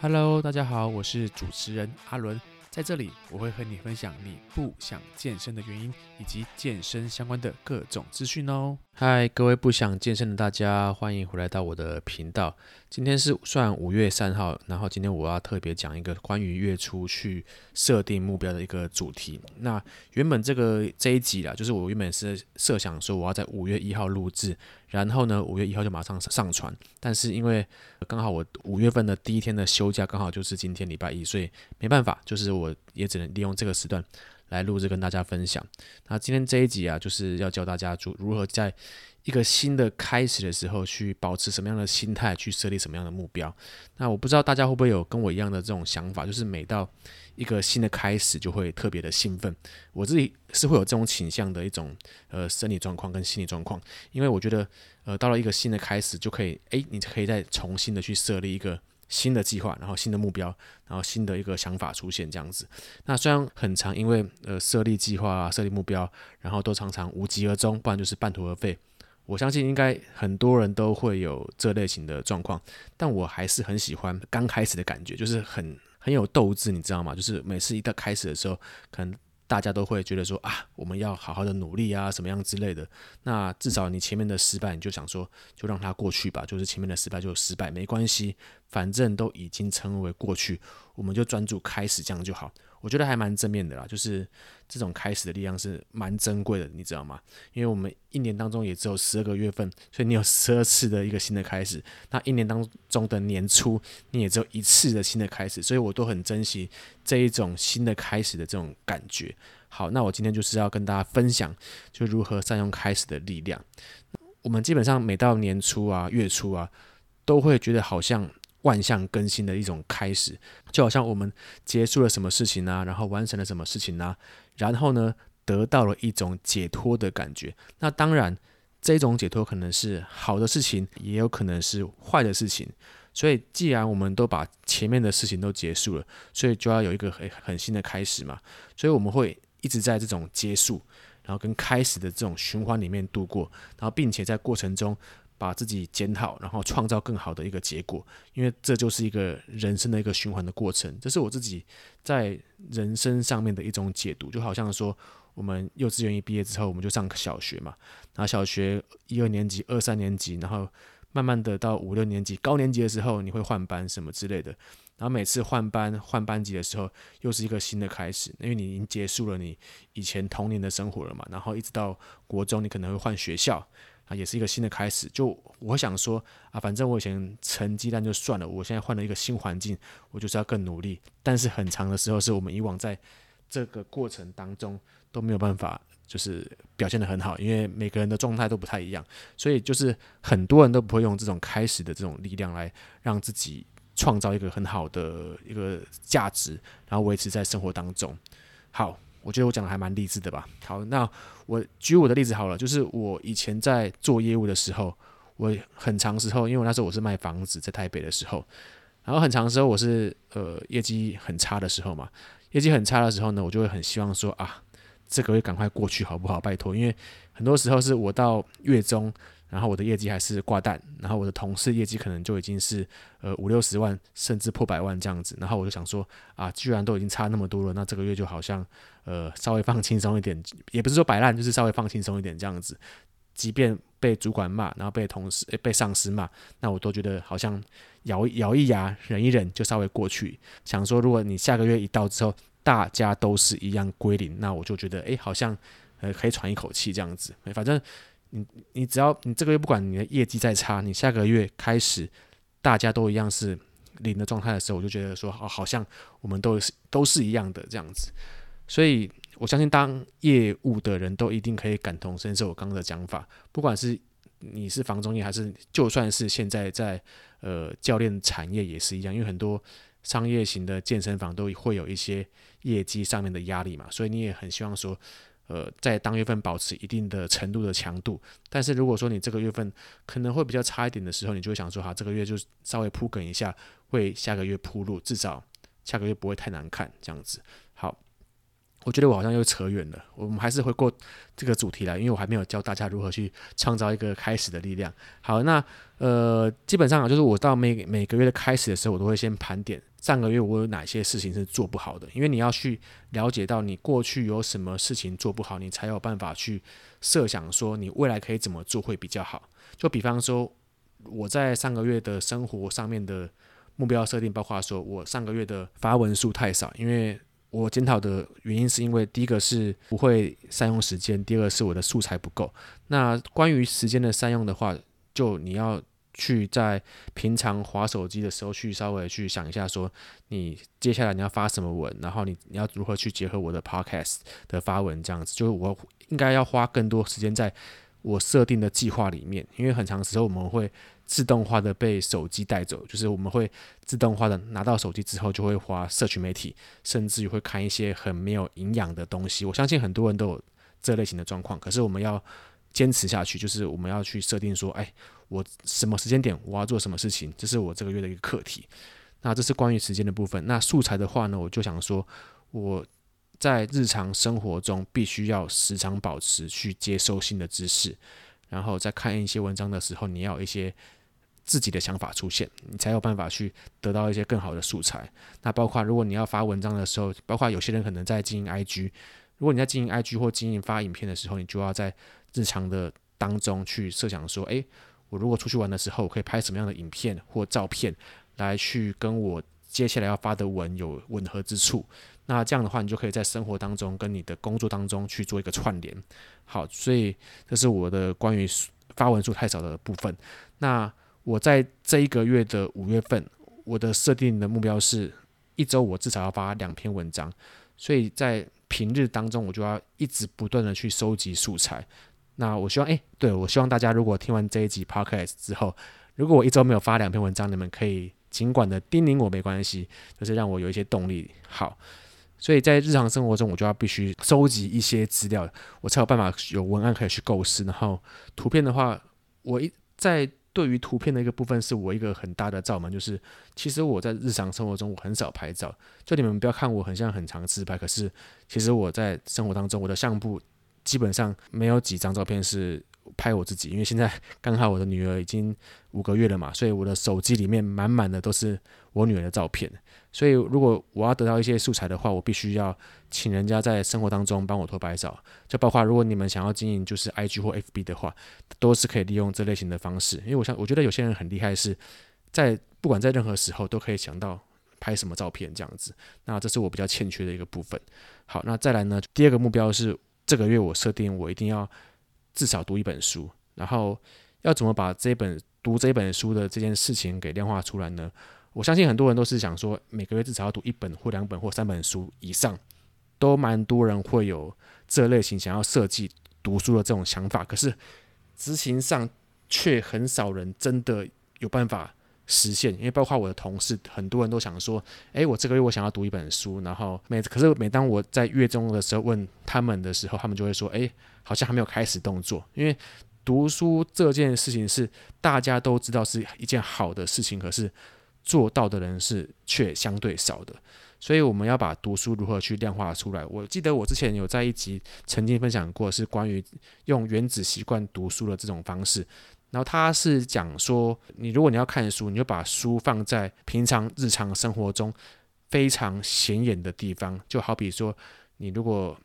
Hello，大家好，我是主持人阿伦，在这里我会和你分享你不想健身的原因，以及健身相关的各种资讯哦。嗨，各位不想健身的大家，欢迎回来到我的频道。今天是算五月三号，然后今天我要特别讲一个关于月初去设定目标的一个主题。那原本这个这一集啦，就是我原本是设想说我要在五月一号录制，然后呢五月一号就马上上传。但是因为刚好我五月份的第一天的休假刚好就是今天礼拜一，所以没办法，就是我也只能利用这个时段。来录制跟大家分享。那今天这一集啊，就是要教大家如如何在一个新的开始的时候，去保持什么样的心态，去设立什么样的目标。那我不知道大家会不会有跟我一样的这种想法，就是每到一个新的开始，就会特别的兴奋。我自己是会有这种倾向的一种呃生理状况跟心理状况，因为我觉得呃到了一个新的开始，就可以诶，你可以再重新的去设立一个。新的计划，然后新的目标，然后新的一个想法出现这样子。那虽然很常，因为呃设立计划啊，设立目标，然后都常常无疾而终，不然就是半途而废。我相信应该很多人都会有这类型的状况，但我还是很喜欢刚开始的感觉，就是很很有斗志，你知道吗？就是每次一到开始的时候，可能。大家都会觉得说啊，我们要好好的努力啊，什么样之类的。那至少你前面的失败，你就想说，就让它过去吧。就是前面的失败就失败，没关系，反正都已经成为过去，我们就专注开始这样就好。我觉得还蛮正面的啦，就是这种开始的力量是蛮珍贵的，你知道吗？因为我们一年当中也只有十二个月份，所以你有十二次的一个新的开始。那一年当中的年初，你也只有一次的新的开始，所以我都很珍惜这一种新的开始的这种感觉。好，那我今天就是要跟大家分享，就如何善用开始的力量。我们基本上每到年初啊、月初啊，都会觉得好像。万象更新的一种开始，就好像我们结束了什么事情啊，然后完成了什么事情啊，然后呢，得到了一种解脱的感觉。那当然，这种解脱可能是好的事情，也有可能是坏的事情。所以，既然我们都把前面的事情都结束了，所以就要有一个很很新的开始嘛。所以我们会一直在这种结束，然后跟开始的这种循环里面度过，然后并且在过程中。把自己检讨，然后创造更好的一个结果，因为这就是一个人生的一个循环的过程。这是我自己在人生上面的一种解读，就好像说，我们幼稚园一毕业之后，我们就上小学嘛，然后小学一二年级、二三年级，然后慢慢的到五六年级、高年级的时候，你会换班什么之类的。然后每次换班换班级的时候，又是一个新的开始，因为你已经结束了你以前童年的生活了嘛，然后一直到国中，你可能会换学校。啊，也是一个新的开始。就我想说啊，反正我以前成绩单就算了，我现在换了一个新环境，我就是要更努力。但是很长的时候，是我们以往在这个过程当中都没有办法，就是表现得很好，因为每个人的状态都不太一样，所以就是很多人都不会用这种开始的这种力量来让自己创造一个很好的一个价值，然后维持在生活当中。好。我觉得我讲的还蛮励志的吧。好，那我举我的例子好了，就是我以前在做业务的时候，我很长时候，因为那时候我是卖房子，在台北的时候，然后很长时候我是呃业绩很差的时候嘛，业绩很差的时候呢，我就会很希望说啊，这个月赶快过去好不好？拜托，因为很多时候是我到月中。然后我的业绩还是挂蛋，然后我的同事业绩可能就已经是呃五六十万，甚至破百万这样子。然后我就想说啊，居然都已经差那么多了，那这个月就好像呃稍微放轻松一点，也不是说摆烂，就是稍微放轻松一点这样子。即便被主管骂，然后被同事、被上司骂，那我都觉得好像咬咬一牙忍一忍就稍微过去。想说如果你下个月一到之后，大家都是一样归零，那我就觉得诶，好像呃可以喘一口气这样子。反正。你你只要你这个月不管你的业绩再差，你下个月开始大家都一样是零的状态的时候，我就觉得说好，好像我们都是都是一样的这样子。所以我相信当业务的人都一定可以感同身受我刚刚的讲法，不管是你是房中业，还是就算是现在在呃教练产业也是一样，因为很多商业型的健身房都会有一些业绩上面的压力嘛，所以你也很希望说。呃，在当月份保持一定的程度的强度，但是如果说你这个月份可能会比较差一点的时候，你就会想说，哈，这个月就稍微铺梗一下，为下个月铺路，至少下个月不会太难看，这样子。好，我觉得我好像又扯远了，我们还是回过这个主题来，因为我还没有教大家如何去创造一个开始的力量。好，那呃，基本上就是我到每每个月的开始的时候，我都会先盘点上个月我有哪些事情是做不好的，因为你要去了解到你过去有什么事情做不好，你才有办法去设想说你未来可以怎么做会比较好。就比方说，我在上个月的生活上面的目标设定，包括说我上个月的发文数太少，因为。我检讨的原因是因为第一个是不会善用时间，第二个是我的素材不够。那关于时间的善用的话，就你要去在平常划手机的时候去稍微去想一下，说你接下来你要发什么文，然后你你要如何去结合我的 podcast 的发文这样子，就是我应该要花更多时间在我设定的计划里面，因为很长时候我们会。自动化的被手机带走，就是我们会自动化的拿到手机之后，就会花社群媒体，甚至于会看一些很没有营养的东西。我相信很多人都有这类型的状况，可是我们要坚持下去，就是我们要去设定说，哎，我什么时间点我要做什么事情，这是我这个月的一个课题。那这是关于时间的部分。那素材的话呢，我就想说，我在日常生活中必须要时常保持去接收新的知识，然后在看一些文章的时候，你要有一些。自己的想法出现，你才有办法去得到一些更好的素材。那包括如果你要发文章的时候，包括有些人可能在经营 IG，如果你在经营 IG 或经营发影片的时候，你就要在日常的当中去设想说，诶，我如果出去玩的时候，我可以拍什么样的影片或照片来去跟我接下来要发的文有吻合之处。那这样的话，你就可以在生活当中跟你的工作当中去做一个串联。好，所以这是我的关于发文数太少的部分。那我在这一个月的五月份，我的设定的目标是一周我至少要发两篇文章，所以在平日当中，我就要一直不断的去收集素材。那我希望，诶，对，我希望大家如果听完这一集 Podcast 之后，如果我一周没有发两篇文章，你们可以尽管的叮咛我没关系，就是让我有一些动力。好，所以在日常生活中，我就要必须收集一些资料，我才有办法有文案可以去构思。然后图片的话，我一在。对于图片的一个部分，是我一个很大的罩门，就是其实我在日常生活中我很少拍照，就你们不要看我很像很常自拍，可是其实我在生活当中，我的相簿基本上没有几张照片是。拍我自己，因为现在 刚好我的女儿已经五个月了嘛，所以我的手机里面满满的都是我女儿的照片。所以如果我要得到一些素材的话，我必须要请人家在生活当中帮我偷拍照。就包括如果你们想要经营就是 IG 或 FB 的话，都是可以利用这类型的方式。因为我想，我觉得有些人很厉害，是在不管在任何时候都可以想到拍什么照片这样子。那这是我比较欠缺的一个部分。好，那再来呢，第二个目标是这个月我设定我一定要。至少读一本书，然后要怎么把这本读这本书的这件事情给量化出来呢？我相信很多人都是想说，每个月至少要读一本或两本或三本书以上，都蛮多人会有这类型想要设计读书的这种想法，可是执行上却很少人真的有办法实现。因为包括我的同事，很多人都想说，诶，我这个月我想要读一本书，然后每可是每当我在月中的时候问他们的时候，他们就会说，诶。好像还没有开始动作，因为读书这件事情是大家都知道是一件好的事情，可是做到的人是却相对少的，所以我们要把读书如何去量化出来。我记得我之前有在一集曾经分享过，是关于用原子习惯读书的这种方式，然后他是讲说，你如果你要看书，你就把书放在平常日常生活中非常显眼的地方，就好比说你如果。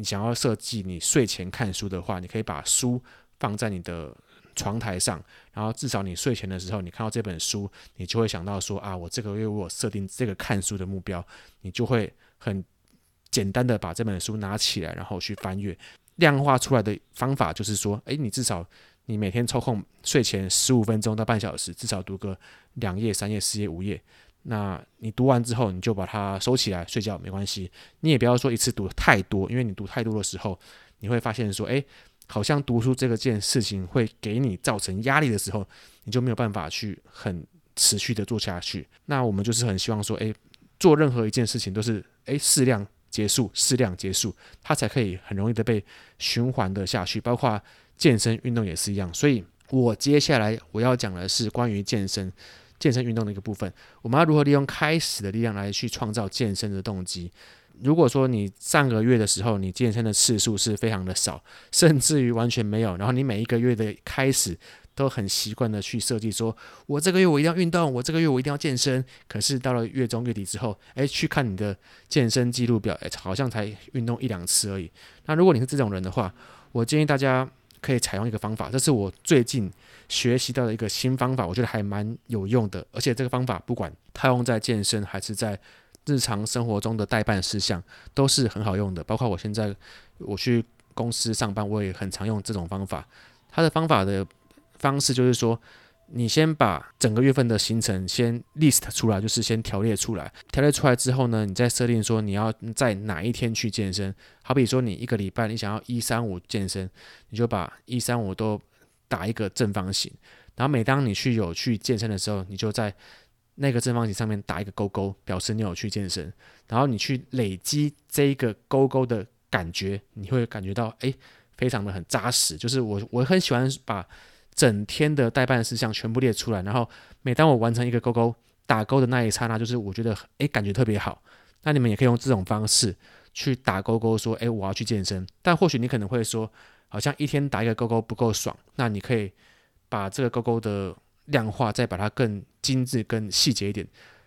你想要设计你睡前看书的话，你可以把书放在你的床台上，然后至少你睡前的时候，你看到这本书，你就会想到说啊，我这个月我设定这个看书的目标，你就会很简单的把这本书拿起来，然后去翻阅。量化出来的方法就是说，诶，你至少你每天抽空睡前十五分钟到半小时，至少读个两页、三页、四页、五页。那你读完之后，你就把它收起来睡觉，没关系。你也不要说一次读太多，因为你读太多的时候，你会发现说，诶，好像读书这个件事情会给你造成压力的时候，你就没有办法去很持续的做下去。那我们就是很希望说，诶，做任何一件事情都是，诶，适量结束，适量结束，它才可以很容易的被循环的下去。包括健身运动也是一样。所以我接下来我要讲的是关于健身。健身运动的一个部分，我们要如何利用开始的力量来去创造健身的动机？如果说你上个月的时候你健身的次数是非常的少，甚至于完全没有，然后你每一个月的开始都很习惯的去设计，说我这个月我一定要运动，我这个月我一定要健身。可是到了月中月底之后，诶，去看你的健身记录表，诶，好像才运动一两次而已。那如果你是这种人的话，我建议大家可以采用一个方法，这是我最近学习到的一个新方法，我觉得还蛮有用的。而且这个方法不管套用在健身还是在日常生活中的待办事项都是很好用的，包括我现在我去公司上班，我也很常用这种方法。它的方法的方式就是说，你先把整个月份的行程先 list 出来，就是先条列出来。条列出来之后呢，你再设定说你要在哪一天去健身。好比说你一个礼拜你想要一三五健身，你就把一三五都打一个正方形。然后每当你去有去健身的时候，你就在那个正方形上面打一个勾勾，表示你有去健身。然后你去累积这一个勾勾的感觉，你会感觉到诶，非常的很扎实。就是我我很喜欢把整天的待办事项全部列出来，然后每当我完成一个勾勾打勾的那一刹那，就是我觉得诶，感觉特别好。那你们也可以用这种方式去打勾勾，说诶，我要去健身。但或许你可能会说，好像一天打一个勾勾不够爽。那你可以把这个勾勾的量化，再把它更精致、更细节一点。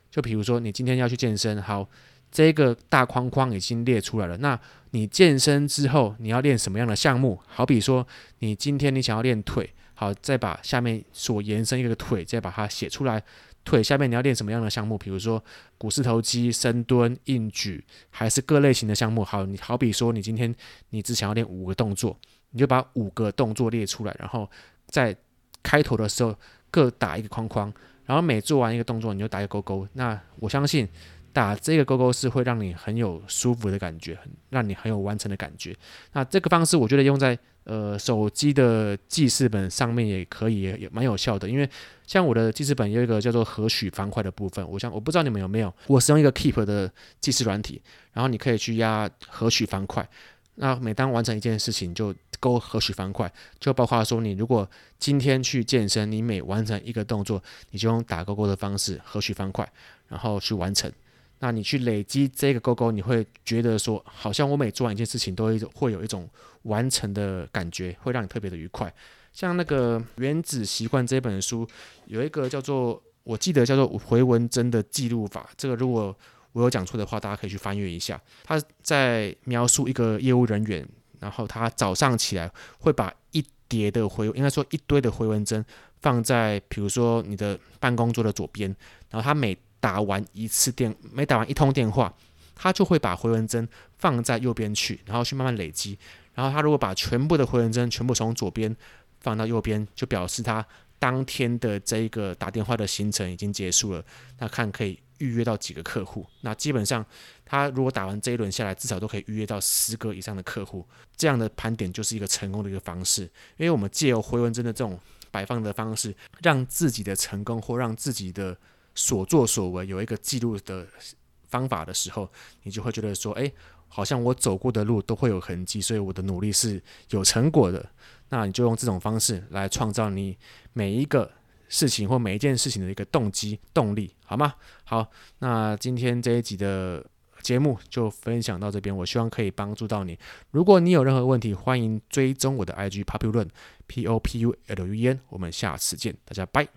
就比如说，你今天要去健身，好，这个大框框已经列出来了。那你健身之后，你要练什么样的项目？好比说，你今天你想要练腿，好，再把下面所延伸一个腿，再把它写出来。腿下面你要练什么样的项目？比如说股四头肌、深蹲、硬举，还是各类型的项目？好，你好比说，你今天你只想要练五个动作，你就把五个动作列出来，然后在开头的时候。各打一个框框，然后每做完一个动作，你就打一个勾勾。那我相信打这个勾勾是会让你很有舒服的感觉，让你很有完成的感觉。那这个方式我觉得用在呃手机的记事本上面也可以，也蛮有效的。因为像我的记事本有一个叫做和许方块的部分，我想我不知道你们有没有，我使用一个 Keep 的记事软体，然后你可以去压和许方块。那每当完成一件事情，就勾和许方块，就包括说，你如果今天去健身，你每完成一个动作，你就用打勾勾的方式和许方块，然后去完成。那你去累积这个勾勾，你会觉得说，好像我每做完一件事情，都会有一种完成的感觉，会让你特别的愉快。像那个《原子习惯》这本书，有一个叫做，我记得叫做回文针的记录法，这个如果我有讲错的话，大家可以去翻阅一下。他在描述一个业务人员，然后他早上起来会把一叠的回，应该说一堆的回文针放在，比如说你的办公桌的左边。然后他每打完一次电，每打完一通电话，他就会把回文针放在右边去，然后去慢慢累积。然后他如果把全部的回文针全部从左边放到右边，就表示他当天的这一个打电话的行程已经结束了。那看可以。预约到几个客户，那基本上他如果打完这一轮下来，至少都可以预约到十个以上的客户。这样的盘点就是一个成功的一个方式，因为我们借由回文针的这种摆放的方式，让自己的成功或让自己的所作所为有一个记录的方法的时候，你就会觉得说，哎，好像我走过的路都会有痕迹，所以我的努力是有成果的。那你就用这种方式来创造你每一个。事情或每一件事情的一个动机动力，好吗？好，那今天这一集的节目就分享到这边，我希望可以帮助到你。如果你有任何问题，欢迎追踪我的 IG popular p o p u l u n 我们下次见，大家拜。